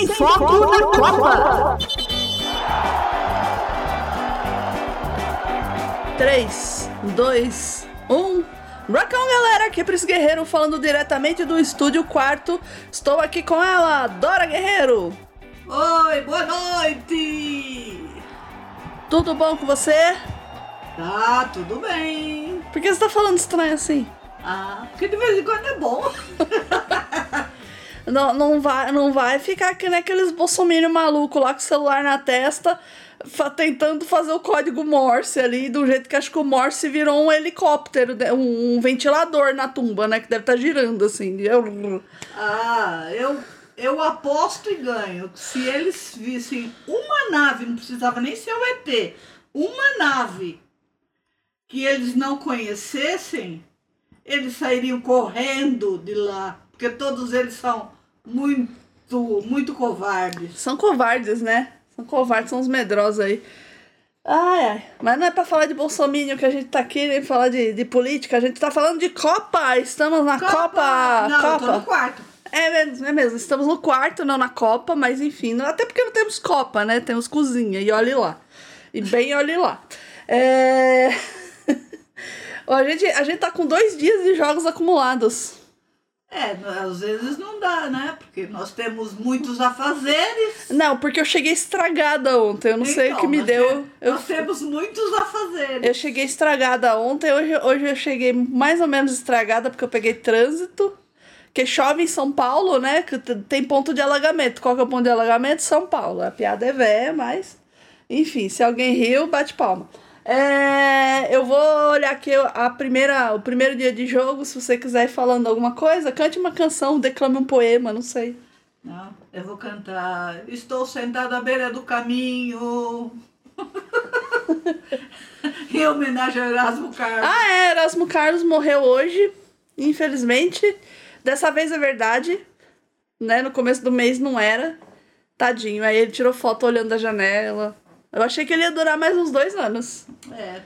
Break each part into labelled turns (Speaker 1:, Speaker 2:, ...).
Speaker 1: Sem foco na Copa. 3, 2, 1. Rockão, galera! Aqui é Pris Guerreiro falando diretamente do estúdio quarto. Estou aqui com ela, Dora Guerreiro.
Speaker 2: Oi, boa noite!
Speaker 1: Tudo bom com você?
Speaker 2: Tá, tudo bem.
Speaker 1: Por que você tá falando estranho assim?
Speaker 2: Ah, porque de vez em quando é bom.
Speaker 1: Não, não, vai, não vai ficar que nem aqueles bolsominions malucos lá com o celular na testa, tentando fazer o código Morse ali, do jeito que acho que o Morse virou um helicóptero, um, ventilador na tumba, né? Que deve estar girando assim. Eu-
Speaker 2: Ah, eu, eu aposto e ganho. Se eles vissem uma nave, não precisava nem ser o ET, uma nave que eles não conhecessem, eles sairiam correndo de lá. Porque todos eles são muito, muito covardes.
Speaker 1: São covardes, né? São covardes, são os medrosos aí. Ai, ai. Mas não é pra falar de bolsominion que a gente tá aqui, nem falar de, de política. A gente tá falando de Copa! Estamos na Copa!
Speaker 2: Não, eu
Speaker 1: Copa!
Speaker 2: tô no quarto.
Speaker 1: É mesmo, é mesmo. Estamos no quarto, não na Copa, mas enfim. não- Até porque não temos Copa, né? Temos cozinha, e olhe lá. E bem olhe lá. É... A, gente, a gente tá com dois dias de jogos acumulados.
Speaker 2: É, às vezes não dá, né? Porque nós temos muitos afazeres.
Speaker 1: Não, porque eu cheguei estragada ontem. Eu não sei o
Speaker 2: Então,
Speaker 1: que me
Speaker 2: nós
Speaker 1: deu.
Speaker 2: te-
Speaker 1: Eu,
Speaker 2: Nós temos muitos afazeres.
Speaker 1: eu cheguei estragada ontem. Hoje, hoje eu cheguei mais ou menos estragada porque eu peguei trânsito. Que chove em São Paulo, né? Que tem ponto de alagamento. Qual que é o ponto de alagamento? São Paulo. A piada é velha, mas. Enfim, se alguém riu, bate palma. É, eu vou olhar aqui a primeira, o primeiro dia de jogo. Se você quiser ir falando alguma coisa, cante uma canção, declame um poema, não sei.
Speaker 2: Não, eu vou cantar. Estou sentada à beira do caminho. em homenagem ao Erasmo Carlos.
Speaker 1: Ah, é, Erasmo Carlos morreu hoje, infelizmente. Dessa vez é verdade, né? No começo do mês não era. Tadinho. Aí ele tirou foto olhando da janela. Eu achei que ele ia durar mais uns dois anos.
Speaker 2: É.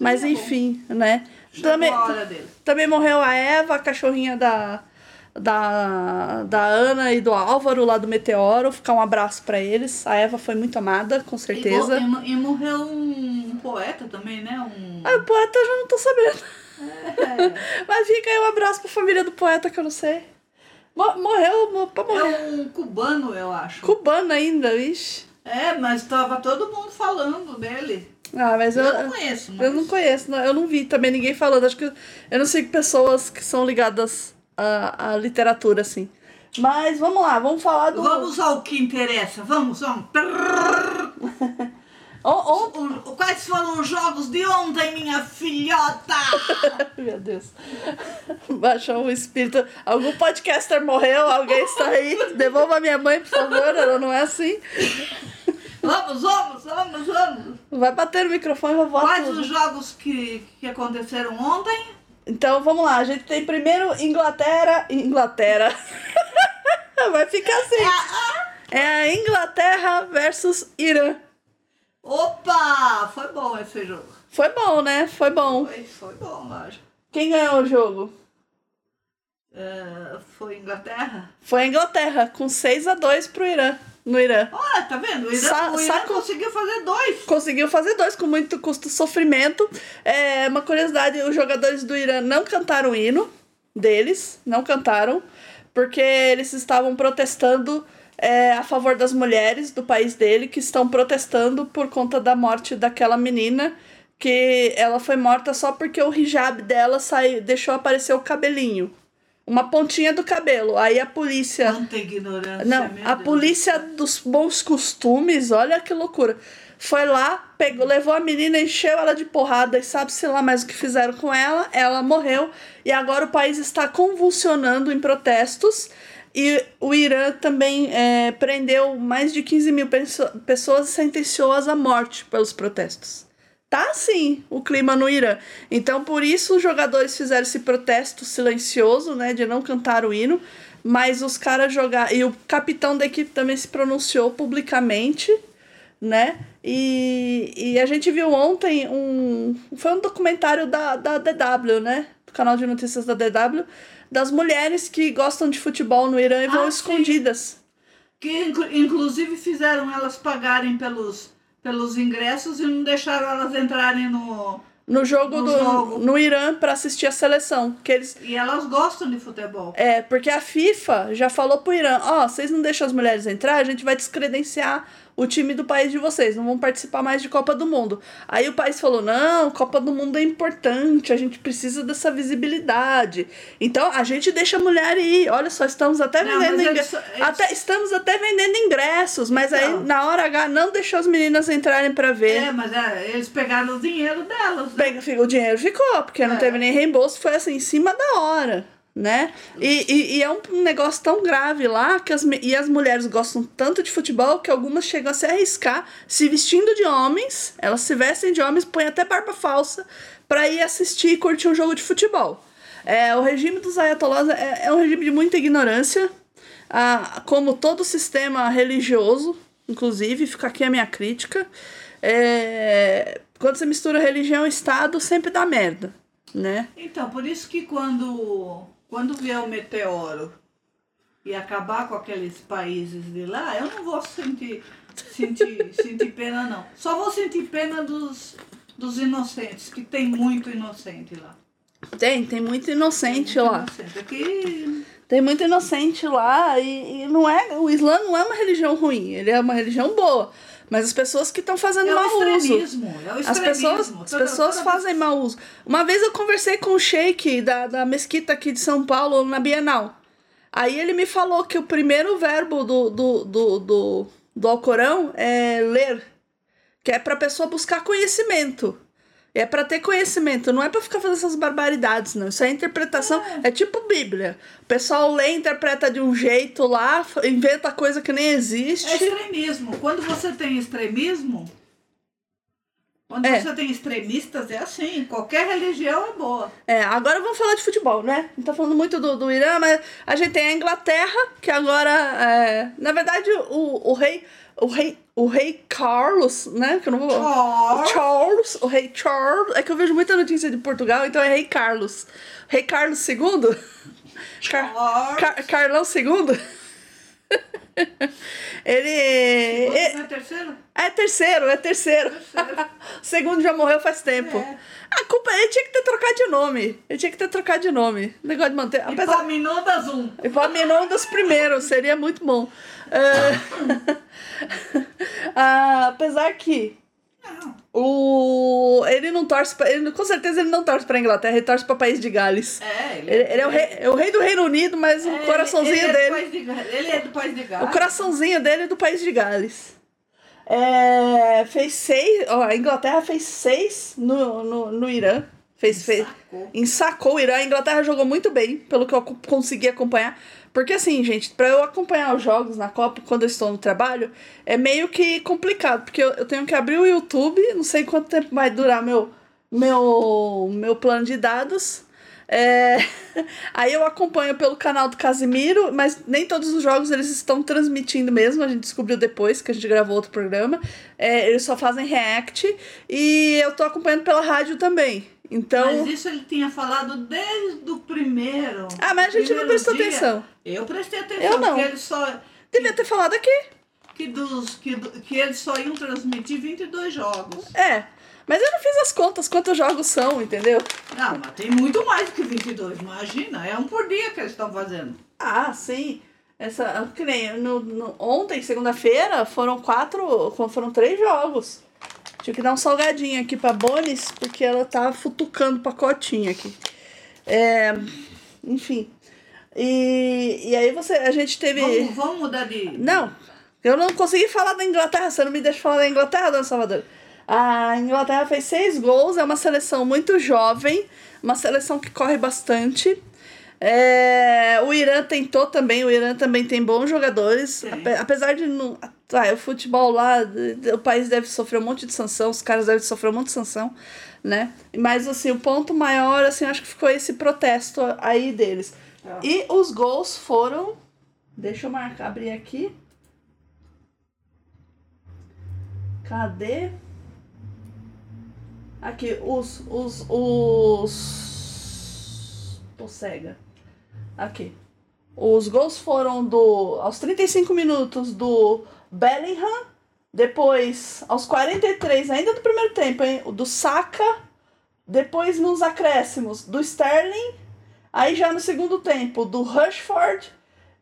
Speaker 1: Mas
Speaker 2: é bom.
Speaker 1: enfim, né?
Speaker 2: Chegou
Speaker 1: Também,
Speaker 2: a hora dele.
Speaker 1: também morreu a Eva, a cachorrinha da, da, da Ana e do Álvaro lá do Meteoro. Ficar um abraço pra eles. A Eva foi muito amada, com certeza.
Speaker 2: E, mo- e morreu um poeta também, né? Um...
Speaker 1: Ah, o poeta eu já não tô sabendo.
Speaker 2: É,
Speaker 1: Mas fica aí um abraço pra família do poeta que eu não sei. Mo- Morreu, mo- pra morrer.
Speaker 2: é um cubano, eu acho.
Speaker 1: Cubano ainda, vixe.
Speaker 2: É, mas tava todo mundo falando dele.
Speaker 1: Ah, mas eu,
Speaker 2: Eu não conheço, mas...
Speaker 1: eu não conheço, não- eu não vi também ninguém falando. Acho que eu não sigo pessoas que são ligadas à, à literatura, assim. Mas vamos lá, vamos falar do.
Speaker 2: Vamos ao que interessa. Vamos, vamos.
Speaker 1: On- on-
Speaker 2: O- Quais foram os jogos de ontem, minha filhota?
Speaker 1: Meu Deus. Baixou o espírito. Algum podcaster morreu, alguém está aí. Devolva minha mãe, por favor. Ela não é assim.
Speaker 2: Vamos, vamos, vamos, vamos.
Speaker 1: Vai bater no microfone e vai voar
Speaker 2: Quais
Speaker 1: tudo.
Speaker 2: os jogos que, que aconteceram ontem?
Speaker 1: Então vamos lá, a gente tem primeiro Inglaterra. Inglaterra. Vai ficar assim. É a Inglaterra versus Irã.
Speaker 2: Opa! Foi bom esse jogo.
Speaker 1: Foi bom, né? Foi bom.
Speaker 2: Foi, foi bom, lógico.
Speaker 1: Quem ganhou o jogo?
Speaker 2: É, foi Inglaterra?
Speaker 1: Foi a Inglaterra, com 6 a 2 pro Irã. No Irã.
Speaker 2: Olha, tá vendo? O Irã,
Speaker 1: Sa-
Speaker 2: o Irã
Speaker 1: saco-
Speaker 2: conseguiu fazer dois.
Speaker 1: Conseguiu fazer dois com muito custo e sofrimento. É, uma curiosidade: os jogadores do Irã não cantaram o hino deles, não cantaram, porque eles estavam protestando é, a favor das mulheres do país dele, que estão protestando por conta da morte daquela menina, que ela foi morta só porque o hijab dela saiu, deixou aparecer o cabelinho. Uma pontinha do cabelo. Aí a polícia.
Speaker 2: Quanta ignorância,
Speaker 1: Não, a
Speaker 2: Deus.
Speaker 1: polícia dos bons costumes, olha que loucura. Foi lá, pegou, levou a menina, encheu ela de porrada e sabe-se lá mais o que fizeram com ela. Ela morreu e agora o país está convulsionando em protestos. E o Irã também é, prendeu mais de 15 mil pesso- pessoas e sentenciou-as à morte pelos protestos. Tá assim o clima no Irã. Então, por isso, os jogadores fizeram esse protesto silencioso, né, de não cantar o hino. Mas os caras jogaram. E o capitão da equipe também se pronunciou publicamente, né? E, e a gente viu ontem um. Foi um documentário da, da DW, né? Do canal de notícias da DW, das mulheres que gostam de futebol no Irã e vão
Speaker 2: Ah, sim.
Speaker 1: escondidas.
Speaker 2: Que inclu- inclusive fizeram elas pagarem pelos, pelos ingressos e não deixaram elas entrarem no.
Speaker 1: No jogo
Speaker 2: No
Speaker 1: do
Speaker 2: jogo.
Speaker 1: no Irã pra assistir a seleção, que eles
Speaker 2: E elas gostam de futebol.
Speaker 1: É, porque a FIFA já falou pro Irã, ó, vocês não deixam as mulheres entrar, a gente vai descredenciar o time do país de vocês, não vão participar mais de Copa do Mundo. Aí o país falou, não, Copa do Mundo é importante, a gente precisa dessa visibilidade. Então a gente deixa a mulher ir. Olha só, estamos até
Speaker 2: Não,
Speaker 1: vendendo
Speaker 2: mas
Speaker 1: ingre-
Speaker 2: eles- eles-
Speaker 1: até Estamos até vendendo ingressos, mas aí
Speaker 2: Então.
Speaker 1: na hora H não deixou as meninas entrarem pra ver.
Speaker 2: É, mas é, eles pegaram o dinheiro delas. né?
Speaker 1: Pega, o dinheiro ficou, porque não
Speaker 2: É.
Speaker 1: teve nem reembolso, foi assim, em cima da hora, né? E, e, e é um negócio tão grave lá que as, e as mulheres gostam tanto de futebol que algumas chegam a se arriscar se vestindo de homens, elas se vestem de homens, põem até barba falsa pra ir assistir e curtir um jogo de futebol. É, o regime dos ayatollahs é, é um regime de muita ignorância, ah, como todo sistema religioso, inclusive, fica aqui a minha crítica. É, quando você mistura religião e Estado, sempre dá merda, né?
Speaker 2: Então, por isso que quando, quando vier o meteoro e acabar com aqueles países de lá, eu não vou sentir, sentir, sentir pena, não. Só vou sentir pena dos, dos inocentes, que tem muito inocente lá.
Speaker 1: Tem, tem muito inocente
Speaker 2: Muito
Speaker 1: lá.
Speaker 2: inocente. Aqui,
Speaker 1: Tem muito inocente lá e, e não é. O Islã não é uma religião ruim, ele é uma religião boa. Mas as pessoas que estão fazendo
Speaker 2: é o
Speaker 1: mau uso.
Speaker 2: É o
Speaker 1: As pessoas, as
Speaker 2: Toda-
Speaker 1: pessoas
Speaker 2: toda
Speaker 1: fazem mau uso. Uma vez eu conversei com o sheik da, da mesquita aqui de São Paulo, na Bienal. Aí ele me falou que o primeiro verbo do, do, do, do, do Alcorão é ler. Que é pra pessoa buscar conhecimento. É pra ter conhecimento, não é pra ficar fazendo essas barbaridades, não. Isso é interpretação, é, tipo Bíblia. O pessoal lê, interpreta de um jeito lá, inventa coisa que nem existe.
Speaker 2: É extremismo. Quando você tem extremismo, quando
Speaker 1: É.
Speaker 2: você tem extremistas, é assim. Qualquer religião é boa.
Speaker 1: É, agora vamos falar de futebol, né? Não tá falando muito do, do Irã, mas a gente tem a Inglaterra, que agora. é, na verdade, o, o rei. O rei. O rei Carlos, né? Que eu não vou.
Speaker 2: Charles.
Speaker 1: Charles, o rei Charles. É que eu vejo muita notícia de Portugal, então é rei Carlos. Rei Carlos II? Car. Car- Carlão II? ele. É-
Speaker 2: é terceiro?
Speaker 1: É terceiro, é terceiro.
Speaker 2: Terceiro.
Speaker 1: o segundo já morreu faz tempo.
Speaker 2: É.
Speaker 1: A culpa ele tinha que ter trocado de nome. Ele tinha que ter trocado de nome. Negócio de manter. Apesar.
Speaker 2: Paminondas um.
Speaker 1: Epaminondas dos primeiros, seria muito bom. É, ah, apesar que o ele não torce pra, ele, com certeza ele não torce pra Inglaterra, ele torce pra País de Gales.
Speaker 2: É, ele,
Speaker 1: Ele, ele é, o rei, é o rei do Reino Unido, mas o
Speaker 2: É,
Speaker 1: coraçãozinho
Speaker 2: ele, ele
Speaker 1: dele.
Speaker 2: É do país de, ele é do país de Gales.
Speaker 1: O coraçãozinho dele é do país de Gales. É, fez seis. Ó, a Inglaterra fez seis no, no, no Irã. Fez, fez,
Speaker 2: Sacou.
Speaker 1: ensacou o Irã. A Inglaterra jogou muito bem, pelo que eu co- consegui acompanhar. Porque assim, gente, pra eu acompanhar os jogos na Copa quando eu estou no trabalho, é meio que complicado. Porque eu, eu tenho que abrir o YouTube, não sei quanto tempo vai durar meu, meu, meu plano de dados. É, Aí eu acompanho pelo canal do Casimiro, mas nem todos os jogos eles estão transmitindo mesmo. A gente descobriu depois que a gente gravou outro programa. É, eles só fazem react e eu tô acompanhando pela rádio também. Então.
Speaker 2: Mas isso ele tinha falado desde o primeiro.
Speaker 1: Ah, mas a gente não prestou
Speaker 2: dia.
Speaker 1: atenção.
Speaker 2: Eu prestei atenção,
Speaker 1: Eu não.
Speaker 2: porque eles só.
Speaker 1: Devia ter falado aqui.
Speaker 2: Que, dos, que, que eles só iam transmitir 22 jogos.
Speaker 1: É. Mas eu não fiz as contas quantos jogos são, entendeu?
Speaker 2: Não, mas tem muito mais do que 22, imagina. É um por dia que eles estão fazendo.
Speaker 1: Ah, sim. Essa, que nem no, no- ontem, segunda-feira, foram quatro. Foram três jogos. Tive que dar um salgadinho aqui pra Bonis, porque ela tá futucando pacotinho aqui. É, enfim. E, e aí você. A gente teve.
Speaker 2: Vamos, vamos mudar de.
Speaker 1: Não, eu não consegui falar da Inglaterra, você não me deixa falar da Inglaterra, dona Salvador. A Inglaterra fez seis gols, é uma seleção muito jovem, uma seleção que corre bastante. É, o Irã tentou também, o Irã também tem bons jogadores, ape- apesar de não. Ah, o futebol lá, o país deve sofrer um monte de sanção, os caras devem sofrer um monte de sanção, né? Mas assim, o ponto maior, assim, acho que ficou esse protesto aí deles.
Speaker 2: Tá.
Speaker 1: E os gols foram. Deixa eu marcar, abrir aqui. Cadê? Aqui, os. Os. Os. Tô cega. Aqui. Os gols foram do aos 35 minutos do Bellingham, depois aos 43, ainda do primeiro tempo, hein, do Saka, depois nos acréscimos do Sterling, aí já no segundo tempo do Rushford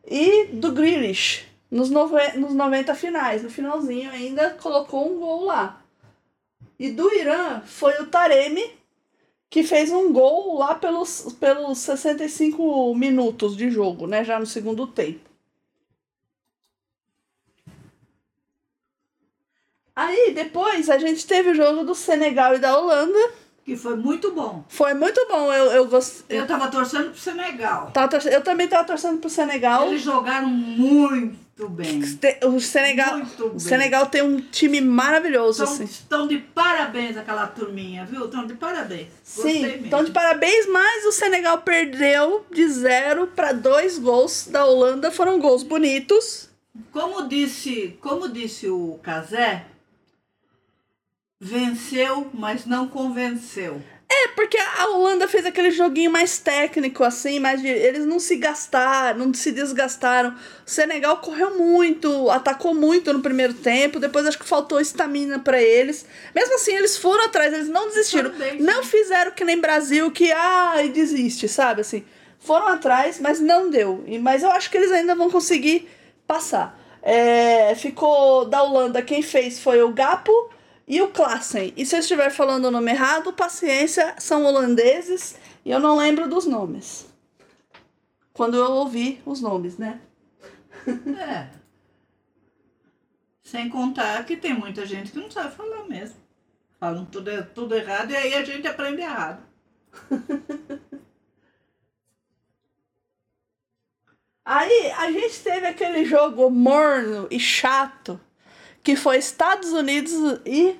Speaker 1: e do Grealish. Nos, nove, nos 90 finais, no finalzinho ainda colocou um gol lá. E do Irã foi o Taremi, que fez um gol lá pelos, pelos 65 minutos de jogo, né? Já no segundo tempo. Aí depois a gente teve o jogo do Senegal e da Holanda.
Speaker 2: Que foi muito bom.
Speaker 1: Foi muito bom. Eu, eu gostei.
Speaker 2: Eu tava torcendo pro Senegal.
Speaker 1: Tava torcendo, eu também tava torcendo pro Senegal.
Speaker 2: Eles jogaram muito bem.
Speaker 1: O Senegal,
Speaker 2: Muito
Speaker 1: o
Speaker 2: bem.
Speaker 1: Senegal tem um time maravilhoso,
Speaker 2: Estão,
Speaker 1: assim.
Speaker 2: estão de parabéns aquela turminha, viu? Estão de parabéns.
Speaker 1: Sim,
Speaker 2: Gostei mesmo.
Speaker 1: então de parabéns, mas o Senegal perdeu de zero para dois gols da Holanda. Foram gols bonitos.
Speaker 2: Como disse, como disse o Casé, venceu, mas não convenceu.
Speaker 1: É, porque a Holanda fez aquele joguinho mais técnico, assim, mas eles não se gastaram, não se desgastaram. O Senegal correu muito, atacou muito no primeiro tempo, depois acho que faltou estamina para eles. Mesmo assim, eles foram atrás, eles não desistiram.
Speaker 2: Bem,
Speaker 1: não fizeram que nem Brasil, que ai, desiste, sabe? Assim, foram atrás, mas não deu. Mas eu acho que eles ainda vão conseguir passar. É, ficou da Holanda, quem fez foi o Gapo e o Klassen. E se eu estiver falando o nome errado, paciência, são holandeses e eu não lembro dos nomes. Quando eu ouvi os nomes, né?
Speaker 2: É. Sem contar que tem muita gente que não sabe falar mesmo. Falam tudo, tudo errado e aí a gente aprende errado.
Speaker 1: Aí a gente teve aquele jogo morno e chato que foi Estados Unidos e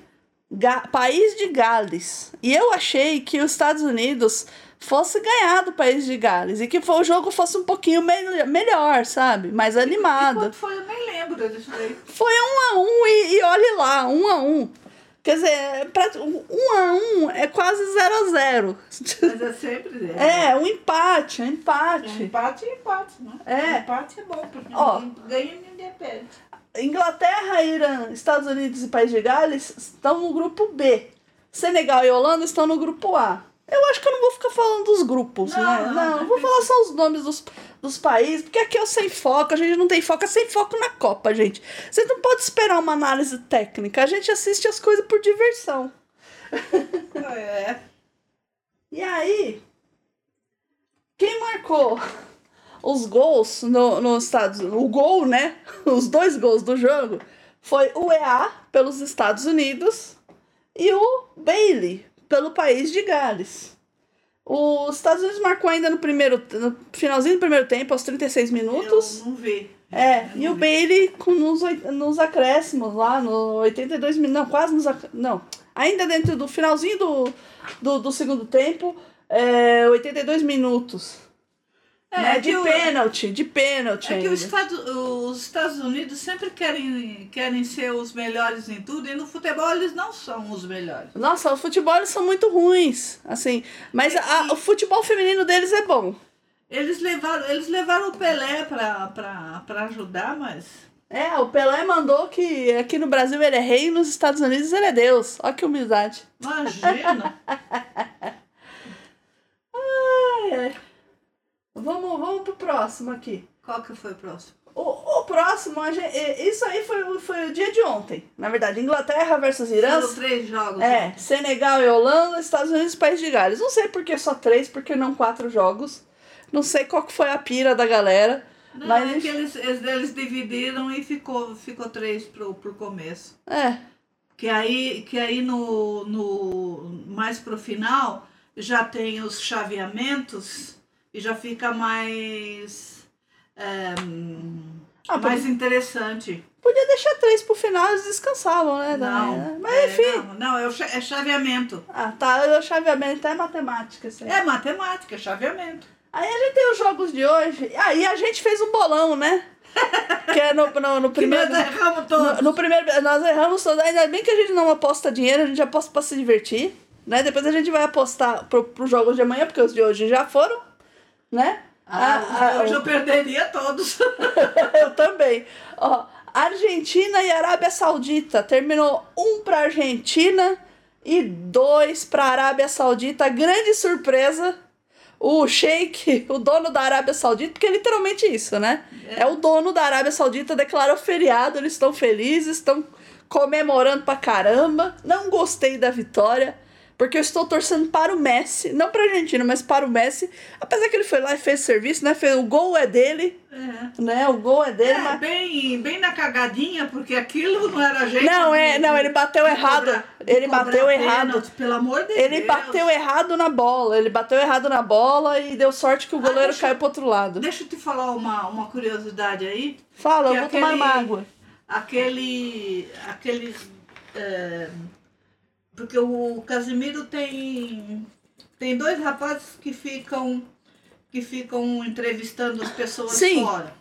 Speaker 1: Ga- País de Gales. E eu achei que os Estados Unidos fosse ganhar do País de Gales e que o jogo fosse um pouquinho me- melhor, sabe? Mais animado.
Speaker 2: foi, eu nem lembro disso aí.
Speaker 1: Foi um a um e, e olhe lá, um a um. Quer dizer, pra, um a um é quase zero a zero.
Speaker 2: Mas é sempre.
Speaker 1: É, um empate, um
Speaker 2: É
Speaker 1: empate.
Speaker 2: empate e empate, né?
Speaker 1: É.
Speaker 2: Empate é bom, porque
Speaker 1: Ó.
Speaker 2: ninguém ganha e ninguém perde.
Speaker 1: Inglaterra, Irã, Estados Unidos e País de Gales estão no grupo B. Senegal e Holanda estão no grupo A. Eu acho que eu não vou ficar falando dos grupos,
Speaker 2: Não,
Speaker 1: né?
Speaker 2: não,
Speaker 1: Não,
Speaker 2: não
Speaker 1: vou falar só os nomes dos, dos países, porque aqui é o sem foco, a gente não tem foco, é sem foco na Copa, gente. Vocês não podem esperar uma análise técnica, a gente assiste as coisas por diversão.
Speaker 2: É.
Speaker 1: E aí, quem marcou os gols no, nos Estados Unidos, o gol, né? Os dois gols do jogo foi o EA pelos Estados Unidos e o Bailey pelo país de Gales. Os Estados Unidos marcou ainda no primeiro no finalzinho do primeiro tempo, aos 36 minutos.
Speaker 2: Eu não vi.
Speaker 1: É,
Speaker 2: Eu
Speaker 1: e
Speaker 2: não
Speaker 1: o
Speaker 2: vi.
Speaker 1: Bailey com, nos, nos acréscimos lá, no 82 minutos, não, quase nos não, ainda dentro do finalzinho do, do, do segundo tempo, é, 82 minutos.
Speaker 2: É,
Speaker 1: né,
Speaker 2: que
Speaker 1: de pênalti, de pênalti
Speaker 2: É que
Speaker 1: ainda.
Speaker 2: os Estados, os Estados Unidos sempre querem, querem ser os melhores em tudo e no futebol eles não são os melhores.
Speaker 1: Nossa, o futebol eles são muito ruins, assim, mas a- o futebol feminino deles é bom.
Speaker 2: Eles levaram, eles levaram o Pelé pra ajudar, mas.
Speaker 1: É, o Pelé mandou que aqui no Brasil ele é rei e nos Estados Unidos ele é Deus. Olha que humildade.
Speaker 2: Imagina!
Speaker 1: Ai, ai. Vamos, pro próximo aqui.
Speaker 2: Qual que foi o próximo?
Speaker 1: O, o próximo, a gente, isso aí foi, o- foi o dia de ontem. Na verdade, Inglaterra versus Irã.
Speaker 2: Foram três jogos.
Speaker 1: É, Senegal e Holanda, Estados Unidos e País de Gales. Não sei por que só três, porque não quatro jogos. Não sei qual que foi a pira da galera.
Speaker 2: Não,
Speaker 1: mas
Speaker 2: é que eles, eles, eles dividiram e ficou, ficou três pro, pro começo.
Speaker 1: É,
Speaker 2: Que aí, que aí no, no mais pro final já tem os chaveamentos e já fica mais é,
Speaker 1: Ah,
Speaker 2: mais interessante.
Speaker 1: podia deixar três pro final, eles descansavam, né?
Speaker 2: Não,
Speaker 1: né? Mas
Speaker 2: é,
Speaker 1: enfim.
Speaker 2: não, não, é, é chaveamento.
Speaker 1: Ah, tá. O chaveamento é matemática. Assim.
Speaker 2: É matemática, é chaveamento.
Speaker 1: Aí a gente tem os jogos de hoje. Aí a gente fez um bolão, né? que é no, no, no
Speaker 2: Que
Speaker 1: primeiro.
Speaker 2: nós erramos todos.
Speaker 1: No, no primeiro, nós erramos todos. Ainda bem que a gente não aposta dinheiro, a gente aposta pra se divertir. Né? Depois a gente vai apostar pro, pros jogos de amanhã, porque os de hoje já foram, né?
Speaker 2: Ah,
Speaker 1: Ah,
Speaker 2: hoje
Speaker 1: ah,
Speaker 2: eu perderia todos.
Speaker 1: Eu também. Ó, Argentina e Arábia Saudita. Terminou um pra Argentina e dois pra Arábia Saudita. Grande surpresa. O Sheik, o dono da Arábia Saudita, porque é literalmente isso, né? É, o dono da Arábia Saudita, declarou feriado, eles estão felizes, estão comemorando pra caramba. Não gostei da vitória, porque eu estou torcendo para o Messi, não pra Argentina, mas para o Messi. Apesar que ele foi lá e fez serviço, né? Fez, o gol é dele,
Speaker 2: É.
Speaker 1: né? O gol é dele,
Speaker 2: É,
Speaker 1: mas.
Speaker 2: bem, bem na cagadinha, porque aquilo não era jeito
Speaker 1: Não,
Speaker 2: de-
Speaker 1: é, não, ele bateu
Speaker 2: de
Speaker 1: errado.
Speaker 2: cobrar-
Speaker 1: Ele bateu errado.
Speaker 2: pênalti, pelo amor de
Speaker 1: Ele
Speaker 2: Deus.
Speaker 1: bateu errado na bola. Ele bateu errado na bola e deu sorte que o
Speaker 2: Ah,
Speaker 1: goleiro
Speaker 2: deixa-
Speaker 1: caiu pro outro lado.
Speaker 2: Deixa eu te falar uma, uma curiosidade aí.
Speaker 1: Fala, eu
Speaker 2: que
Speaker 1: vou tomar
Speaker 2: aquele-
Speaker 1: uma água.
Speaker 2: Aquele. Aqueles. é, porque o Casimiro tem. Tem dois rapazes que ficam. Que ficam entrevistando as pessoas
Speaker 1: Sim.
Speaker 2: fora.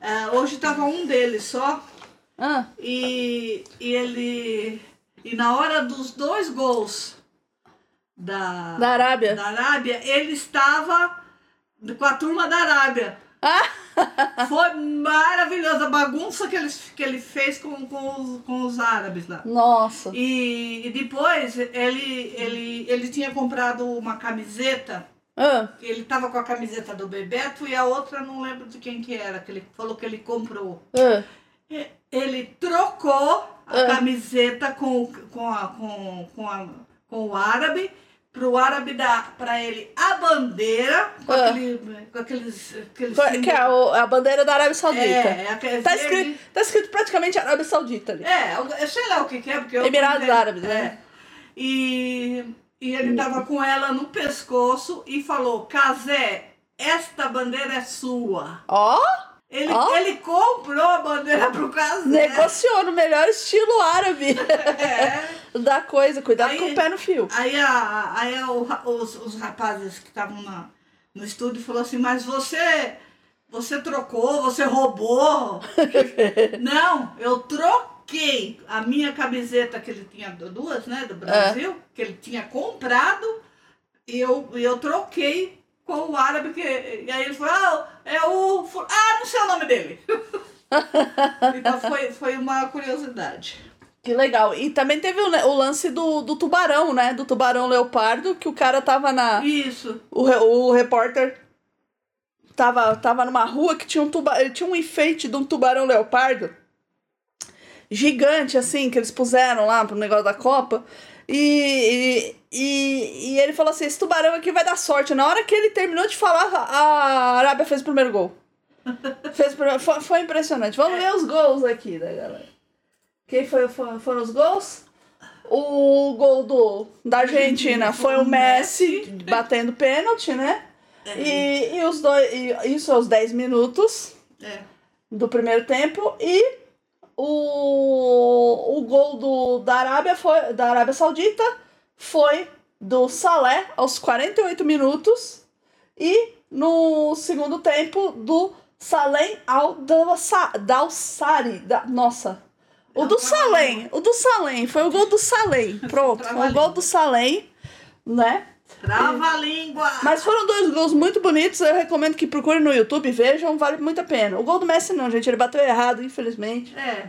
Speaker 2: É, hoje tava um deles só.
Speaker 1: Ah,
Speaker 2: E, e ele. E na hora dos dois gols da,
Speaker 1: da Arábia.
Speaker 2: da Arábia, ele estava com a turma da Arábia.
Speaker 1: Ah,
Speaker 2: Foi maravilhosa a bagunça que ele, que ele fez com, com, os, com os árabes lá.
Speaker 1: nossa.
Speaker 2: E, e depois ele, ele, ele tinha comprado uma camiseta,
Speaker 1: Ah,
Speaker 2: ele estava com a camiseta do Bebeto e a outra não lembro de quem que era, que ele falou que ele comprou.
Speaker 1: ah.
Speaker 2: Ele trocou a
Speaker 1: Ah.
Speaker 2: camiseta com, com, a, com, com, a, com o árabe para o árabe dar para ele a bandeira com,
Speaker 1: Ah.
Speaker 2: aquele, com aqueles, aqueles
Speaker 1: Foi- Que é o- a bandeira da Arábia Saudita.
Speaker 2: é, é
Speaker 1: Tá escrito, tá escrito praticamente Arábia Saudita ali.
Speaker 2: É, eu sei lá o que, que é, porque eu.
Speaker 1: Emirados. Árabes, né?
Speaker 2: É. E, e ele tava com ela no pescoço e falou: Casé, esta bandeira é sua.
Speaker 1: Ó,
Speaker 2: Ele,
Speaker 1: Ó.
Speaker 2: ele comprou a bandeira pro Casé.
Speaker 1: negociou no melhor estilo árabe
Speaker 2: É.
Speaker 1: da coisa. Cuidado
Speaker 2: Aí-
Speaker 1: com o pé no fio.
Speaker 2: Aí, a, aí a- os, os rapazes que estavam no estúdio falou assim, mas você, você trocou, você roubou. Não, eu troquei a minha camiseta, que ele tinha duas, né, do Brasil, que ele tinha comprado, e eu, e eu troquei com o árabe, que, e aí ele falou, ah, é o... Ah, não sei o nome dele. então foi, foi uma curiosidade.
Speaker 1: Que legal. E também teve o, o lance do, do tubarão, né? Do tubarão leopardo, que o cara tava na.
Speaker 2: Isso.
Speaker 1: O, o repórter tava, tava numa rua que tinha um, tuba, tinha um enfeite de um tubarão leopardo gigante, assim, que eles puseram lá pro negócio da Copa. E, e, e, ele falou assim: esse tubarão aqui vai dar sorte. Na hora que ele terminou de falar, a Arábia fez o primeiro gol. Fez o primeiro, foi, foi impressionante. Vamos ver os gols aqui da galera. Quem foi, foi- foram os gols? O gol do, da Argentina foi o Messi batendo pênalti, né? E, e os dois, e isso aos 10 minutos
Speaker 2: É.
Speaker 1: do primeiro tempo. E o, o gol do, da, Arábia foi, da Arábia Saudita foi do Salé aos 48 minutos. E no segundo tempo do Salem Al-Dawsari. Da, nossa. O do
Speaker 2: tá
Speaker 1: Salem. O do Salem. Foi o gol do Salem. Pronto. Foi o gol do Salem. Né?
Speaker 2: Trava a língua!
Speaker 1: Mas foram dois gols muito bonitos. Eu recomendo que procurem no YouTube, vejam, vale muito a pena. O gol do Messi não, gente, ele bateu errado, infelizmente.
Speaker 2: É.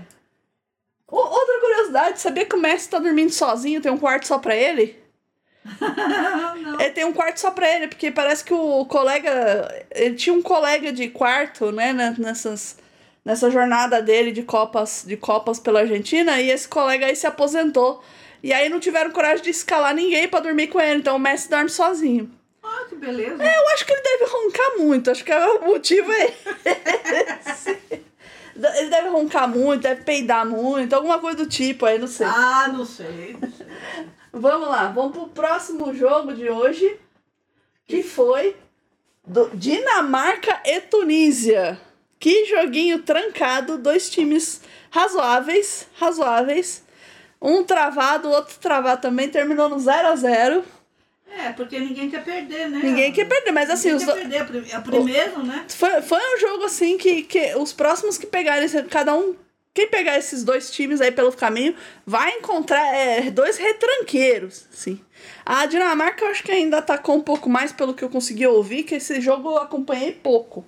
Speaker 1: O- outra curiosidade, sabia que o Messi tá dormindo sozinho, tem um quarto só pra ele?
Speaker 2: não.
Speaker 1: Ele tem um quarto só pra ele, porque parece que o colega. Ele tinha um colega de quarto, né, na- nessas, nessa jornada dele de Copas, de Copas pela Argentina, e esse colega aí se aposentou. E aí não tiveram coragem de escalar ninguém pra dormir com ele, então o Messi dorme sozinho.
Speaker 2: Ah, que beleza.
Speaker 1: Eu acho que ele deve roncar muito, acho que o motivo é esse. Ele deve roncar muito, deve peidar muito, alguma coisa do tipo aí, não sei.
Speaker 2: Ah, não sei. não sei.
Speaker 1: Vamos lá, vamos pro próximo jogo de hoje, que foi do Dinamarca e Tunísia. Que joguinho trancado, dois times razoáveis, razoáveis. Um travado, o outro travado também, terminou no 0 a 0
Speaker 2: É, porque ninguém quer perder, né?
Speaker 1: Ninguém quer perder, mas assim,
Speaker 2: Ninguém
Speaker 1: os
Speaker 2: quer perder. É É o primeiro, né?
Speaker 1: Foi, foi um jogo assim que, que os próximos que pegarem, cada um quem pegar esses dois times aí pelo caminho vai encontrar é, dois retranqueiros, sim. A Dinamarca eu acho que ainda atacou um pouco mais pelo que eu consegui ouvir, que esse jogo eu acompanhei pouco.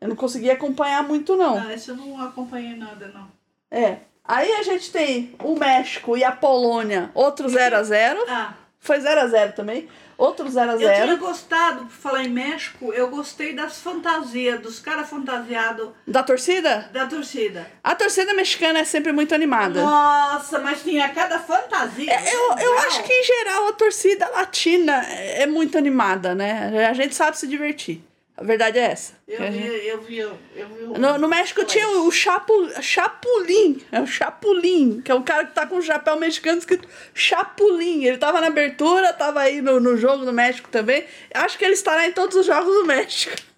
Speaker 1: Eu não consegui acompanhar muito, não.
Speaker 2: Ah, esse eu não acompanhei nada, não.
Speaker 1: É. Aí a gente tem o México e a Polônia, outro 0 a 0
Speaker 2: Ah,
Speaker 1: Foi 0 a 0 também. Outro 0 a
Speaker 2: eu tinha
Speaker 1: 0
Speaker 2: gostado, por falar em México, eu gostei das fantasias, dos caras fantasiados
Speaker 1: Da torcida?
Speaker 2: da torcida.
Speaker 1: A torcida mexicana é sempre muito animada.
Speaker 2: Nossa, mas tinha cada fantasia.
Speaker 1: É, Eu, eu acho que, em geral, a torcida latina é muito animada, né? A gente sabe se divertir. A verdade é essa.
Speaker 2: Eu vi, eu vi, eu vi. o-
Speaker 1: No, no México tinha o Chapu, Chapulin, é o Chapulin, que é um cara que tá com um chapéu mexicano escrito Chapulin. Ele tava na abertura, tava aí no, no jogo do México também. Acho que ele estará em todos os jogos do México.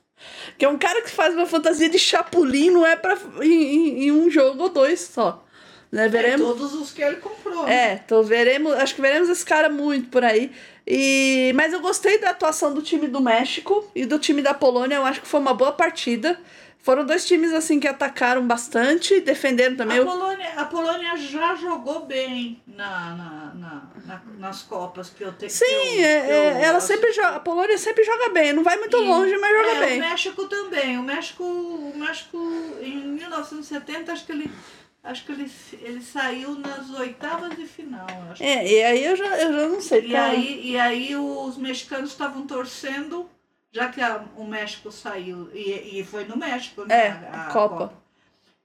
Speaker 1: Que é um cara que faz uma fantasia de Chapulin, não é pra em, em- em um jogo ou dois só. Né?
Speaker 2: É,
Speaker 1: Veremos.
Speaker 2: todos os que ele comprou. né?
Speaker 1: É, então veremos, acho que veremos esse cara muito por aí. E, mas eu gostei da atuação do time do México e do time da Polônia, eu acho que foi uma boa partida. Foram dois times assim que atacaram bastante, defenderam também.
Speaker 2: A Polônia, a Polônia já jogou bem na, na, na- na- nas Copas que eu tenho.
Speaker 1: Sim,
Speaker 2: que eu-
Speaker 1: é-
Speaker 2: que
Speaker 1: é-
Speaker 2: eu
Speaker 1: ela sempre
Speaker 2: assisti.
Speaker 1: joga, a Polônia sempre joga bem, não vai muito
Speaker 2: E-
Speaker 1: longe, mas joga
Speaker 2: é,
Speaker 1: bem.
Speaker 2: O México também. O México, o México em 1970, acho que ele, acho que ele, ele saiu nas oitavas de final. Acho.
Speaker 1: É, e aí eu já, eu já não sei.
Speaker 2: E
Speaker 1: cara.
Speaker 2: aí, e aí os mexicanos estavam torcendo, já que a- o México saiu, e, e foi no México, né?
Speaker 1: É, a Copa.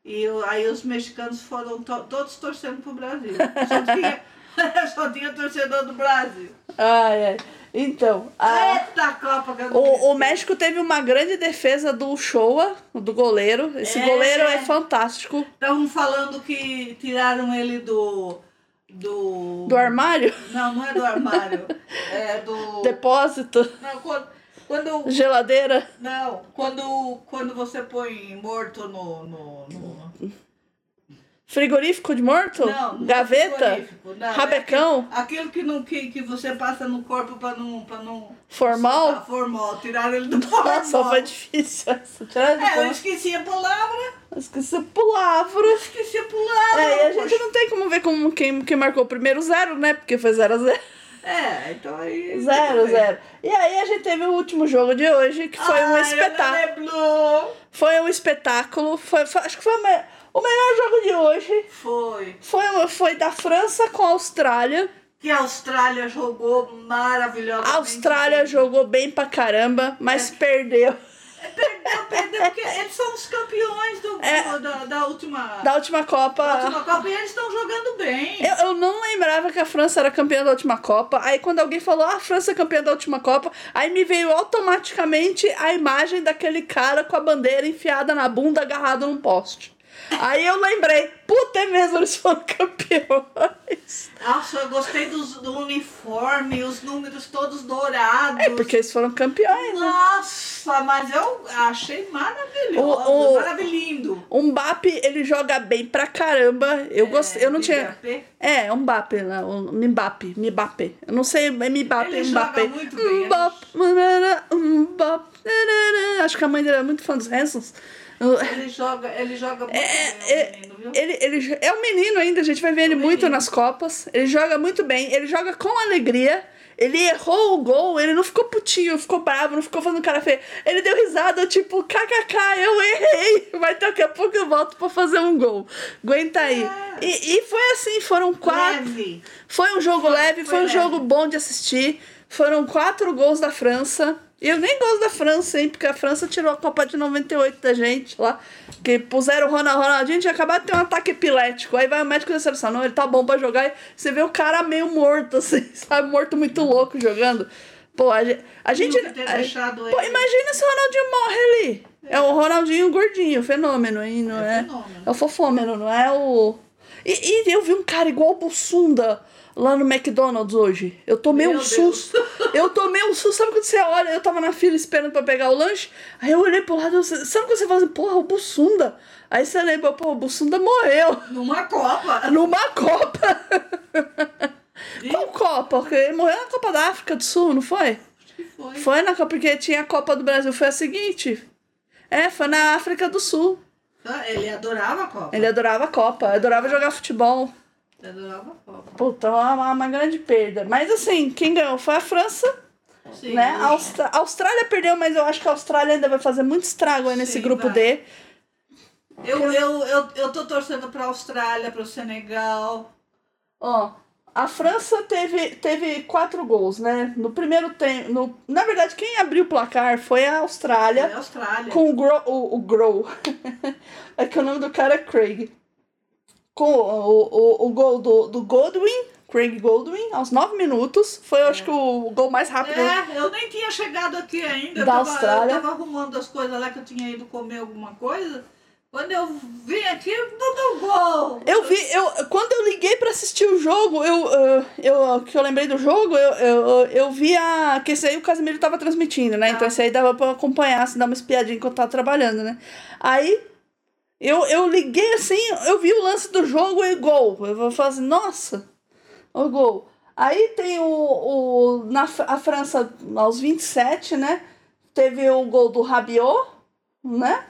Speaker 2: E o- aí os mexicanos foram to- todos torcendo pro Brasil. Só tinha, só tinha torcedor do Brasil.
Speaker 1: Ai, ai. Então, a-
Speaker 2: Eita Copa que eu não
Speaker 1: O, o. México teve uma grande defesa do Showa, do goleiro. Esse
Speaker 2: É.
Speaker 1: goleiro é fantástico.
Speaker 2: Estavam falando que tiraram ele do. Do.
Speaker 1: Do armário,
Speaker 2: Não, não é do armário. É do.
Speaker 1: depósito,
Speaker 2: Não, quando, quando.
Speaker 1: geladeira.
Speaker 2: Não, quando, quando você põe morto no. no, no-
Speaker 1: Frigorífico de morto?
Speaker 2: Não, não é
Speaker 1: Gaveta?
Speaker 2: frigorífico, não, é
Speaker 1: Rabecão?
Speaker 2: Aquilo que, não, que, que você passa no corpo pra não. Pra não
Speaker 1: Formal?
Speaker 2: Ah, formal, tiraram ele do
Speaker 1: Nossa,
Speaker 2: formal.
Speaker 1: foi difícil essa. Tirar
Speaker 2: É, eu esqueci a palavra.
Speaker 1: Esqueci a palavra.
Speaker 2: Esqueci a palavra.
Speaker 1: É, e a gente
Speaker 2: poxa.
Speaker 1: não tem como ver como quem, quem marcou o primeiro zero, né? Porque foi 0 a 0
Speaker 2: É, então aí.
Speaker 1: 0 0 E aí a gente teve o último jogo de hoje, que foi um
Speaker 2: Ai,
Speaker 1: espetáculo. Foi um espetáculo. Foi, foi- acho que foi me- o melhor jogo de hoje.
Speaker 2: Foi.
Speaker 1: Foi, foi da França com a Austrália.
Speaker 2: Que a Austrália jogou maravilhosamente.
Speaker 1: A Austrália jogou bem pra caramba, mas perdeu.
Speaker 2: Perdeu, perdeu, porque eles são os campeões do,
Speaker 1: É.
Speaker 2: da, da última.
Speaker 1: Da última Copa.
Speaker 2: da última Copa e eles estão jogando bem.
Speaker 1: Eu, eu não lembrava que a França era campeã da última Copa. Aí quando alguém falou, ah, a França é campeã da última Copa, aí me veio automaticamente a imagem daquele cara com a bandeira enfiada na bunda, agarrado num poste. Aí eu lembrei, puta, é mesmo, eles foram campeões.
Speaker 2: Nossa, eu gostei dos, do uniforme, os números todos dourados.
Speaker 1: É porque eles foram campeões, né?
Speaker 2: Nossa, mas eu achei maravilhoso,
Speaker 1: O- o-
Speaker 2: maravilhindo.
Speaker 1: O Mbappe, ele joga bem pra caramba. Eu gostei, eu não tinha...
Speaker 2: Mbappé.
Speaker 1: É, um Mbappe, né? Um Mbappe, Mbappe. Eu não sei, é Mbappe,
Speaker 2: Ele
Speaker 1: Mbappe.
Speaker 2: joga muito bem,
Speaker 1: Mbappe, manana, Mbappe. Acho que a mãe dele é muito fã dos Hansons.
Speaker 2: Ele joga, ele joga muito
Speaker 1: É,
Speaker 2: bem,
Speaker 1: é,
Speaker 2: o menino, viu?
Speaker 1: Ele, ele é um menino ainda, a gente vai ver ele
Speaker 2: Um
Speaker 1: muito
Speaker 2: menino.
Speaker 1: nas Copas. Ele joga muito bem, ele joga com alegria. Ele errou o gol, ele não ficou putinho, ficou bravo, não ficou fazendo cara feia. Ele deu risada, tipo, kkk, eu errei. Mas daqui a pouco eu volto pra fazer um gol. Aguenta aí.
Speaker 2: É.
Speaker 1: E, e foi assim, foram quatro.
Speaker 2: Leve.
Speaker 1: Foi um jogo leve, foi,
Speaker 2: foi
Speaker 1: um
Speaker 2: leve.
Speaker 1: jogo bom de assistir. Foram quatro gols da França. E eu nem gosto da França, hein? Porque a França tirou a Copa de 98 da gente lá. Que puseram o Ronald, Ronaldinho tinha acabado de ter um ataque epilético. Aí vai o médico da seleção, não, ele tá bom pra jogar. E você vê o cara meio morto, assim, sabe? Morto muito louco jogando. Pô, a gente. A gente a- pô, imagina se o Ronaldinho morre ali. É, o Ronaldinho gordinho, fenômeno, hein? Não
Speaker 2: É
Speaker 1: é?
Speaker 2: fenômeno.
Speaker 1: É o fofômeno, não é o. E, e eu vi um cara igual o Bussunda lá no McDonald's hoje. Eu tomei
Speaker 2: Meu
Speaker 1: um
Speaker 2: Deus.
Speaker 1: susto. Eu tomei um susto. Sabe quando você olha? Eu tava na fila esperando pra pegar o lanche. Aí eu olhei pro lado. Sabe quando você fala assim, porra, o Bussunda? Aí você lembra, pô, o Bussunda morreu
Speaker 2: Numa Copa.
Speaker 1: numa Copa.
Speaker 2: E
Speaker 1: Qual Copa? Porque ele morreu na Copa da África do Sul, não foi?
Speaker 2: foi.
Speaker 1: Foi na Copa, porque tinha a Copa do Brasil. Foi a seguinte. É, foi na África do Sul.
Speaker 2: Tá? Ele adorava a Copa.
Speaker 1: Ele adorava a Copa, adorava jogar futebol.
Speaker 2: Ele adorava a Copa.
Speaker 1: Puta, uma, uma grande perda. Mas assim, quem ganhou foi a França,
Speaker 2: Sim,
Speaker 1: né? A Austra- Austrália perdeu, mas eu acho que a Austrália ainda vai fazer muito estrago aí nesse
Speaker 2: Sim,
Speaker 1: grupo
Speaker 2: vai.
Speaker 1: D.
Speaker 2: Eu, eu, eu, eu tô torcendo pra Austrália, pro Senegal.
Speaker 1: Ó, a França teve, teve quatro gols, né? No primeiro tempo. No, na verdade, quem abriu o placar foi a Austrália.
Speaker 2: a Austrália.
Speaker 1: Com o Grow. O, o Grow. é que o nome do cara é Craig. Com o, o, o gol do, do Goldwyn, Craig Goldwyn, aos nove minutos. Foi, eu acho que, o gol mais rápido.
Speaker 2: É, eu nem tinha chegado aqui ainda. Eu
Speaker 1: Da
Speaker 2: tava,
Speaker 1: Austrália.
Speaker 2: eu tava arrumando as coisas lá que eu tinha ido comer alguma coisa. Quando eu vim aqui, tudo gol.
Speaker 1: Eu vi, eu, quando eu liguei pra assistir o jogo, eu, eu, eu que eu lembrei do jogo, eu, eu, eu vi a. Que esse aí o Casimiro tava transmitindo, né?
Speaker 2: Tá.
Speaker 1: Então esse aí dava pra acompanhar, assim, dar uma espiadinha enquanto eu tava trabalhando, né? Aí eu, eu liguei assim, eu vi o lance do jogo e gol. Eu vou falar assim, nossa, o gol. Aí tem o. o na a França, aos 27, né? Teve o gol do Rabiot, né?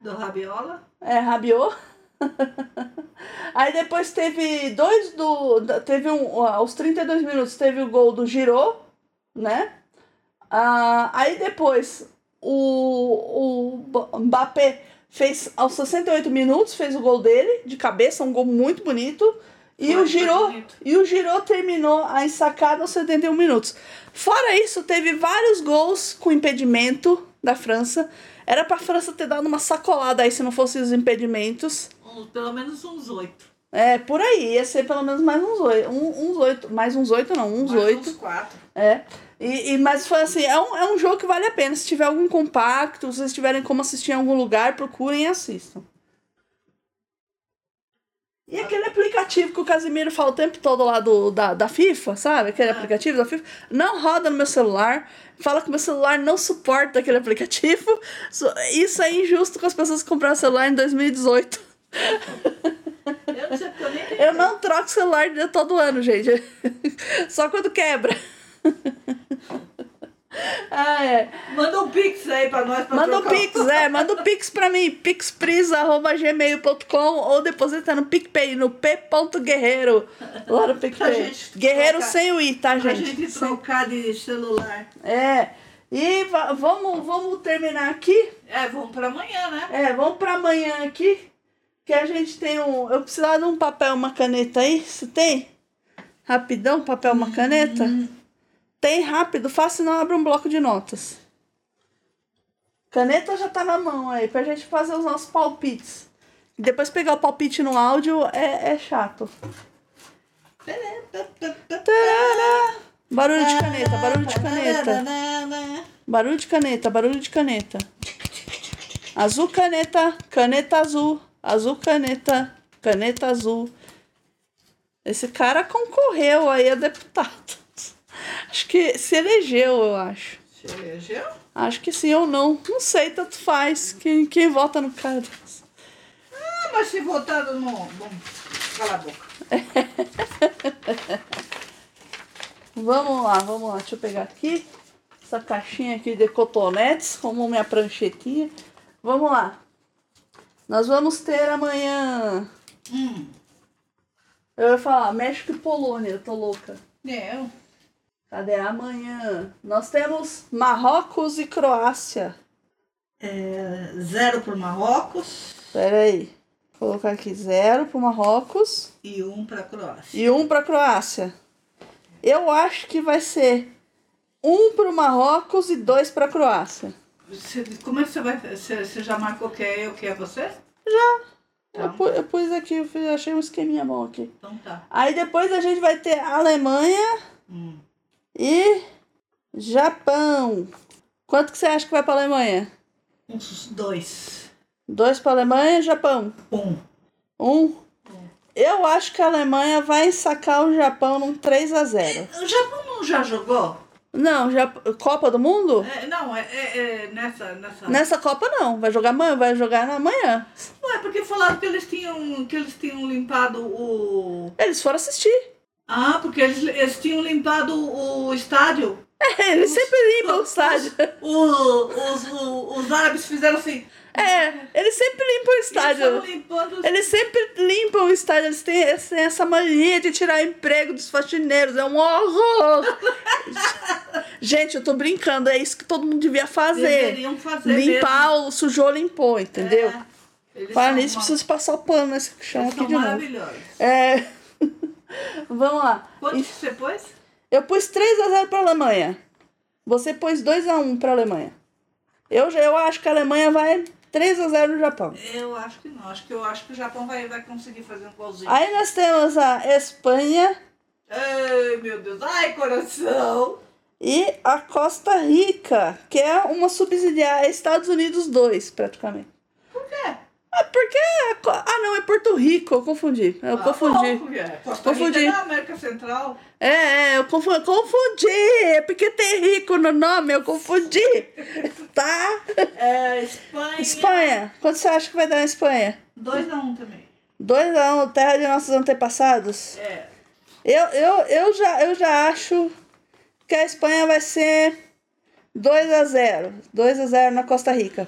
Speaker 2: Do Rabiola.
Speaker 1: É, Rabiot. Aí depois teve dois do. Teve um. Aos 32 minutos teve o gol do Giroud, né? Ah, aí depois o, o Ba- Mbappé fez aos 68 minutos, fez o gol dele, de cabeça, um gol muito bonito. E
Speaker 2: Foi,
Speaker 1: o
Speaker 2: bonito.
Speaker 1: e o Giroud terminou a ensacada aos 71 minutos. Fora isso, teve vários gols com impedimento da França. Era pra França ter dado uma sacolada aí se não fossem os impedimentos.
Speaker 2: Um- pelo menos uns oito.
Speaker 1: É, por aí, ia ser pelo menos mais uns oito. Um, uns oito. Mais uns oito, não, uns
Speaker 2: Mais
Speaker 1: oito.
Speaker 2: Uns quatro.
Speaker 1: É. E, e, mas foi assim, é um, é um jogo que vale a pena. Se tiver algum compacto, se vocês tiverem como assistir em algum lugar, procurem e assistam. E aquele aplicativo que o Casimiro fala o tempo todo lá do, da, da FIFA, sabe? Aquele
Speaker 2: Ah.
Speaker 1: aplicativo da FIFA. Não roda no meu celular. Fala que meu celular não suporta aquele aplicativo. So- Isso é injusto com as pessoas que compraram celular em 2018.
Speaker 2: Eu não eu nem.
Speaker 1: Eu não troco celular de todo ano, gente. Só quando quebra. ah, é.
Speaker 2: Manda um pix aí pra nós. Pra
Speaker 1: Manda
Speaker 2: trocar.
Speaker 1: Pix, é. Manda o Pix pra mim. pixpris.gmail.com ou deposita no PicPay, no p.guerreiro. Lá no
Speaker 2: Pra
Speaker 1: PicPay.
Speaker 2: gente
Speaker 1: Guerreiro
Speaker 2: trocar-
Speaker 1: sem o I, tá,
Speaker 2: Pra
Speaker 1: gente?
Speaker 2: gente
Speaker 1: Sem-
Speaker 2: trocar de celular.
Speaker 1: É. E va- vamos, vamos terminar aqui.
Speaker 2: É, vamos pra amanhã, né?
Speaker 1: É, vamos pra amanhã aqui. Que a gente tem um. Eu precisava de um papel, uma caneta aí. Você tem? Rapidão, papel, uma caneta? Tem rápido, fácil não abre um bloco de notas. Caneta já tá na mão aí, pra gente fazer os nossos palpites. Depois pegar o palpite no áudio é, é chato. Barulho de caneta, barulho de caneta. Barulho de caneta, barulho de caneta. Azul caneta, caneta azul, azul caneta, caneta azul. Esse cara concorreu aí a deputado. Acho que se elegeu, eu acho.
Speaker 2: Se elegeu?
Speaker 1: Acho que sim ou não. Não sei, tanto faz. Quem, quem vota no cara.
Speaker 2: Ah, mas se votar no. Bom, cala a boca.
Speaker 1: Vamos lá, vamos lá. Deixa eu pegar aqui. Essa caixinha aqui de cotonetes, como minha pranchetinha. Vamos lá. Nós vamos ter amanhã.
Speaker 2: Hum.
Speaker 1: Eu ia falar México e Polônia, eu tô louca.
Speaker 2: Eu.
Speaker 1: Cadê? Amanhã. Nós temos Marrocos e Croácia.
Speaker 2: É, zero pro Marrocos
Speaker 1: Pera aí. Vou colocar aqui zero pro Marrocos
Speaker 2: e um pra Croácia.
Speaker 1: e um pra Croácia. Eu acho que vai ser um pro Marrocos e dois pra Croácia.
Speaker 2: Você, como é que você vai. Você, você já marcou que é eu, que é você?
Speaker 1: Eu,
Speaker 2: Então,
Speaker 1: pu- eu pus aqui, eu achei um esqueminha bom aqui.
Speaker 2: então tá.
Speaker 1: Aí depois a gente vai ter Alemanha
Speaker 2: Hum.
Speaker 1: E Japão. Quanto que você acha que vai pra Alemanha?
Speaker 2: Uns dois.
Speaker 1: Dois pra Alemanha e Japão.
Speaker 2: Um.
Speaker 1: Um. Eu acho que a Alemanha vai sacar o Japão num 3 a 0
Speaker 2: O Japão não já jogou?
Speaker 1: Não, já, Copa do Mundo?
Speaker 2: É, não, é, é- é nessa, nessa.
Speaker 1: Nessa Copa não. Vai jogar amanhã, vai jogar na manhã.
Speaker 2: Não é porque falaram que eles tinham, que eles tinham limpado o.
Speaker 1: Eles foram assistir.
Speaker 2: Ah, porque eles, eles tinham limpado o estádio.
Speaker 1: Eles sempre limpam o estádio.
Speaker 2: O- os, o- os árabes fizeram assim.
Speaker 1: É, eles sempre limpam o
Speaker 2: Eles
Speaker 1: estádio.
Speaker 2: os
Speaker 1: Eles sempre limpam o estádio, eles têm, eles têm essa mania de tirar emprego dos faxineiros, é um horror! Gente, eu tô brincando, é isso que todo mundo devia fazer.
Speaker 2: deveriam fazer
Speaker 1: Limpar, o sujou, limpou,
Speaker 2: mesmo.
Speaker 1: entendeu?
Speaker 2: É, eles
Speaker 1: Fala
Speaker 2: são
Speaker 1: nisso,
Speaker 2: uma-
Speaker 1: preciso passar o pano nesse chão
Speaker 2: eles
Speaker 1: aqui de novo. É. Vamos lá.
Speaker 2: Quanto que você pôs?
Speaker 1: Eu pus 3x0 pra Alemanha. Você pôs 2x1 pra Alemanha. Eu, já- eu acho que a Alemanha vai 3x0 no Japão.
Speaker 2: Eu acho que não. Acho que eu acho que o Japão vai, vai conseguir fazer um golzinho.
Speaker 1: Aí nós temos a Espanha
Speaker 2: Ai, meu Deus. Ai, coração.
Speaker 1: e a Costa Rica, que é uma subsidiária, Estados Unidos 2, praticamente.
Speaker 2: Quê?
Speaker 1: Ah, porque. a Ah, não, é Porto Rico, eu confundi. Eu
Speaker 2: Ah,
Speaker 1: confundi.
Speaker 2: bom, porque Costa
Speaker 1: Confundi.
Speaker 2: Rica é América Central.
Speaker 1: É, é, eu confundi, confundi. É porque tem rico no nome, eu confundi. Tá?
Speaker 2: É, Espanha.
Speaker 1: Espanha, quanto você acha que vai dar na Espanha?
Speaker 2: 2 a 1 um também.
Speaker 1: 2x1, terra de nossos antepassados.
Speaker 2: É.
Speaker 1: Eu, eu, eu, já, eu já acho que a Espanha vai ser 2x0. 2x0 na Costa Rica.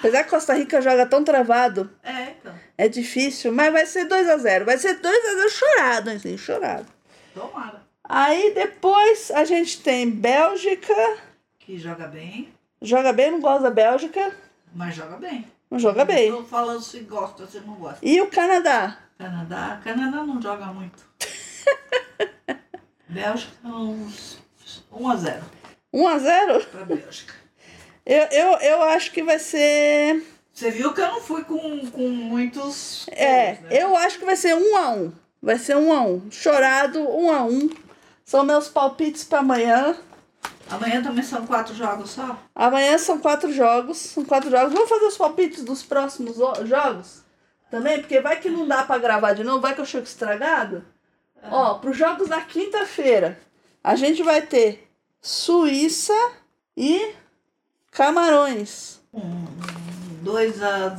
Speaker 1: Apesar que a Costa Rica joga tão travado,
Speaker 2: É, então.
Speaker 1: é difícil, mas vai ser 2x0. Vai ser 2x0 chorado, assim, chorado.
Speaker 2: Tomara.
Speaker 1: Aí depois a gente tem Bélgica.
Speaker 2: Que joga bem,
Speaker 1: Joga bem, não gosta da Bélgica.
Speaker 2: mas joga bem.
Speaker 1: Não joga bem.
Speaker 2: Tô falando se gosta, se não gosta.
Speaker 1: E o Canadá.
Speaker 2: Canadá. Canadá não joga muito. Bélgica, uns 1 a 0
Speaker 1: 1x0?
Speaker 2: pra Bélgica.
Speaker 1: Eu, eu, eu acho que vai ser.
Speaker 2: Você viu que eu não fui com, com muitos.
Speaker 1: É,
Speaker 2: gols, né?
Speaker 1: eu acho que vai ser 1x1. Vai ser 1x1. Chorado, 1x1. São meus palpites pra amanhã.
Speaker 2: Amanhã também são quatro jogos só?
Speaker 1: Amanhã são quatro jogos. São quatro jogos. Vamos fazer os palpites dos próximos jogos? Também? Porque vai que não dá pra gravar de novo, vai que eu chego estragado. Ó, pros jogos da quinta-feira, a gente vai ter Suíça e Camarões.
Speaker 2: 2 a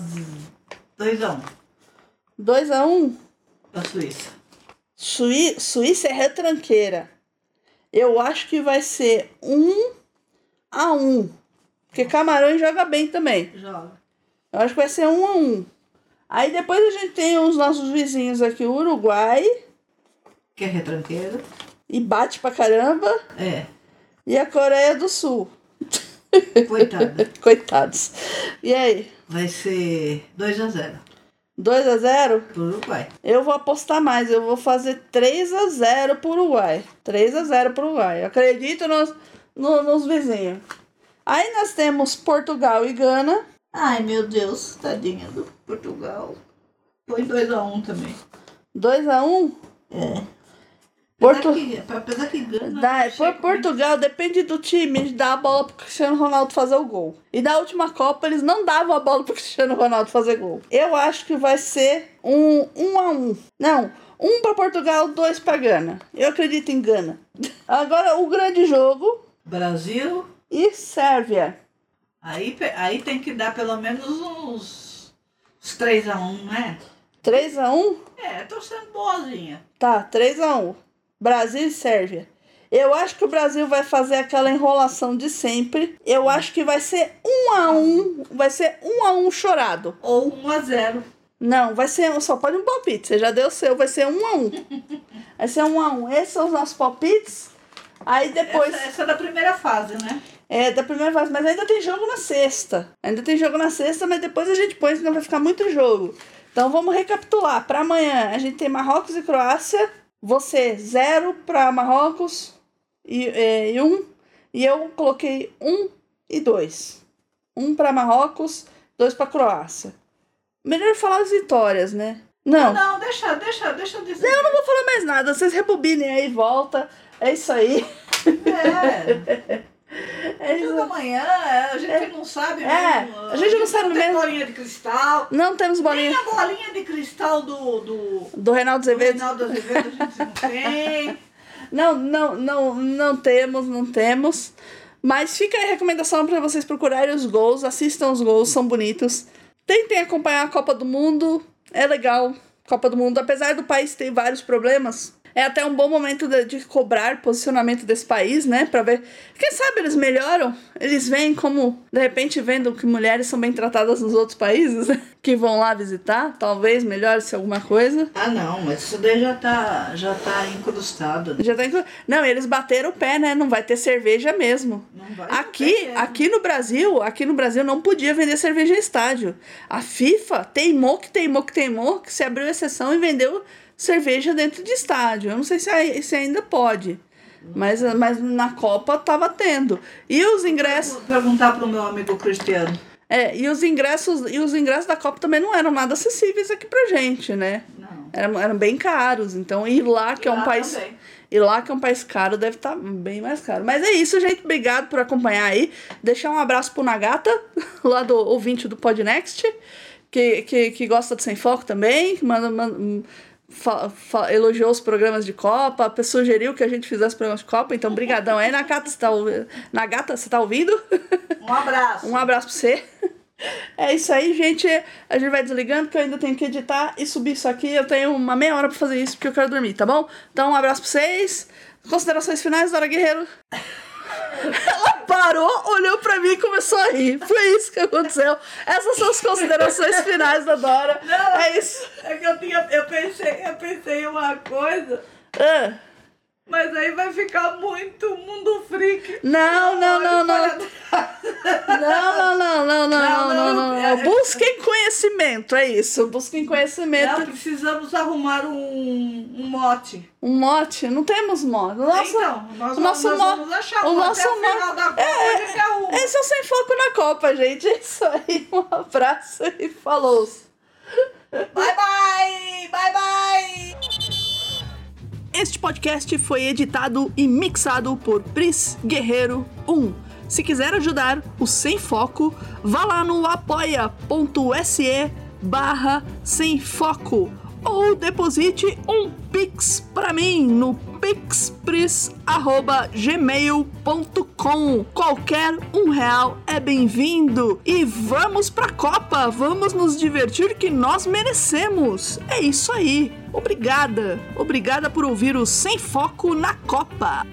Speaker 2: 2 a 1
Speaker 1: 2x1.
Speaker 2: pra Suíça.
Speaker 1: Suí Suíça é retranqueira. Eu acho que vai ser 1 a 1 Porque Camarões joga bem também.
Speaker 2: Joga.
Speaker 1: Eu acho que vai ser 1 a 1 Aí depois a gente tem os nossos vizinhos aqui, o Uruguai,
Speaker 2: Que é retranqueiro.
Speaker 1: e bate pra caramba,
Speaker 2: É.
Speaker 1: e a Coreia do Sul.
Speaker 2: Coitada.
Speaker 1: Coitados. E aí?
Speaker 2: Vai ser 2 a 0
Speaker 1: 2 a 0
Speaker 2: pro Uruguai.
Speaker 1: Eu vou apostar mais, eu vou fazer 3 a 0 pro Uruguai. 3 a 0 pro Uruguai. Eu acredito nos, no- nos vizinhos. Aí nós temos Portugal e Gana.
Speaker 2: Ai, meu Deus, tadinha do Portugal. Foi 2 a 1 também.
Speaker 1: 2 a 1
Speaker 2: É.
Speaker 1: Porto-
Speaker 2: Apesar que, Gana. Chega
Speaker 1: por Portugal depende do time dar a bola pro Cristiano Ronaldo fazer o gol. E na última Copa eles não davam a bola pro Cristiano Ronaldo fazer gol. Eu acho que vai ser um 1 a 1. Não, um para Portugal, dois para Gana. Eu acredito em Gana. Agora o grande jogo.
Speaker 2: Brasil.
Speaker 1: e Sérvia.
Speaker 2: Aí, aí tem que dar pelo menos uns, uns 3 a 1 né?
Speaker 1: 3 a 1.
Speaker 2: É, tô sendo boazinha.
Speaker 1: Tá, 3 a 1. Brasil e Sérvia. Eu acho que o Brasil vai fazer aquela enrolação de sempre. Eu acho que vai ser 1 a 1, vai ser 1 a 1 chorado.
Speaker 2: Ou 1 a 0
Speaker 1: Não, vai ser só pode um palpite. Você já deu o seu, vai ser 1 a 1. Vai ser 1 a 1. Esses são os nossos palpites. Aí depois
Speaker 2: Essa, essa é da primeira fase, né?
Speaker 1: é da primeira fase, mas ainda tem jogo na sexta. Ainda tem jogo na sexta, mas depois a gente põe, senão vai ficar muito jogo. Então vamos recapitular. Para amanhã a gente tem Marrocos e Croácia. Você zero para Marrocos e, é, e um. E eu coloquei um e dois. Um para Marrocos, dois para Croácia. Melhor falar as vitórias, né? Não.
Speaker 2: Não, deixa, deixa, deixa eu dizer.
Speaker 1: Eu não vou falar mais nada. Vocês rebobinem aí, volta. É isso aí.
Speaker 2: É.
Speaker 1: É isso.
Speaker 2: Tudo amanhã, a gente não sabe
Speaker 1: É,
Speaker 2: mesmo.
Speaker 1: a gente não sabe
Speaker 2: tem
Speaker 1: mesmo.
Speaker 2: bolinha de cristal.
Speaker 1: Não temos
Speaker 2: Nem
Speaker 1: bolinha
Speaker 2: a bolinha de cristal do, do,
Speaker 1: do Reinaldo
Speaker 2: do
Speaker 1: Azevedo.
Speaker 2: Reinaldo Azevedo a gente não tem.
Speaker 1: Não, não, não, não temos, não temos. Mas fica aí a recomendação para vocês procurarem os gols, assistam os gols, são bonitos. Tentem acompanhar a Copa do Mundo, é legal. Copa do Mundo, apesar do país ter vários problemas, É até um bom momento de, de cobrar posicionamento desse país, né? Pra ver. Quem sabe eles melhoram? Eles veem como, de repente, vendo que mulheres são bem tratadas nos outros países, né? Que vão lá visitar. Talvez melhore-se alguma coisa.
Speaker 2: Ah, não, mas isso daí já tá, já tá incrustado. né?
Speaker 1: Já tá inclu... Não, eles bateram o pé, né? Não vai ter cerveja mesmo.
Speaker 2: Não vai
Speaker 1: Aqui, aqui no Brasil, aqui no Brasil não podia vender cerveja em estádio. A FIFA teimou que teimou que teimou que se abriu exceção e vendeu cerveja dentro de estádio. Eu não sei se, se ainda pode. Mas, mas na Copa tava tendo. E os ingressos.
Speaker 2: Vou perguntar pro meu amigo Cristiano.
Speaker 1: É, e os ingressos, e os ingressos da Copa também não eram nada acessíveis aqui pra gente, né?
Speaker 2: Não.
Speaker 1: Eram, eram bem caros. Então, ir lá, que é um
Speaker 2: Lá
Speaker 1: país.
Speaker 2: também.
Speaker 1: E lá, que é um país caro, deve estar bem mais caro. Mas é isso, gente. Obrigado por acompanhar aí. Deixar um abraço pro Nagata, lá do ouvinte do Podnext, que, que, que gosta de Sem Foco também. que Manda, manda, elogiou os programas de Copa, sugeriu que a gente fizesse programas de Copa. Então, brigadão aí, Nagata. Você tá, Nagata, você tá ouvindo?
Speaker 2: Um abraço.
Speaker 1: Um abraço pra você. É isso aí, gente. A gente vai desligando, porque eu ainda tenho que editar e subir isso aqui. Eu tenho uma meia hora pra fazer isso, porque eu quero dormir, tá bom? Então, um abraço pra vocês. Considerações finais, Dora Guerreiro. Ela parou, olhou pra mim e começou a rir. Foi isso que aconteceu. Essas são as considerações finais da Dora.
Speaker 2: Não.
Speaker 1: É isso.
Speaker 2: É que eu tinha. Eu pensei, eu pensei em uma coisa,
Speaker 1: Ah,
Speaker 2: mas aí vai ficar muito mundo freak.
Speaker 1: Não, não, não, não. Não, não, não, não, não, não, não, não,
Speaker 2: é-
Speaker 1: não. Busquem conhecimento, é isso. Busquem conhecimento.
Speaker 2: Não, precisamos arrumar um, um mote.
Speaker 1: Um mote? Não temos mote. Nossa,
Speaker 2: então, nós,
Speaker 1: o nosso
Speaker 2: nós
Speaker 1: mo-
Speaker 2: vamos achar
Speaker 1: o nosso
Speaker 2: até o
Speaker 1: mo-
Speaker 2: final da Copa a gente arruma.
Speaker 1: esse é o Sem Foco na Copa, gente. É isso aí. Um abraço e falou!
Speaker 2: Bye, bye! Bye, bye!
Speaker 1: Este podcast foi editado e mixado por Pris Guerreiro 1. Se quiser ajudar o Sem Foco, vá lá no apoia.se barra sem foco ou deposite um pix para mim no pixpris@gmail.com. Qualquer um real é bem-vindo e vamos pra Copa, vamos nos divertir que nós merecemos. É isso aí. Obrigada, obrigada por ouvir o Sem Foco na Copa.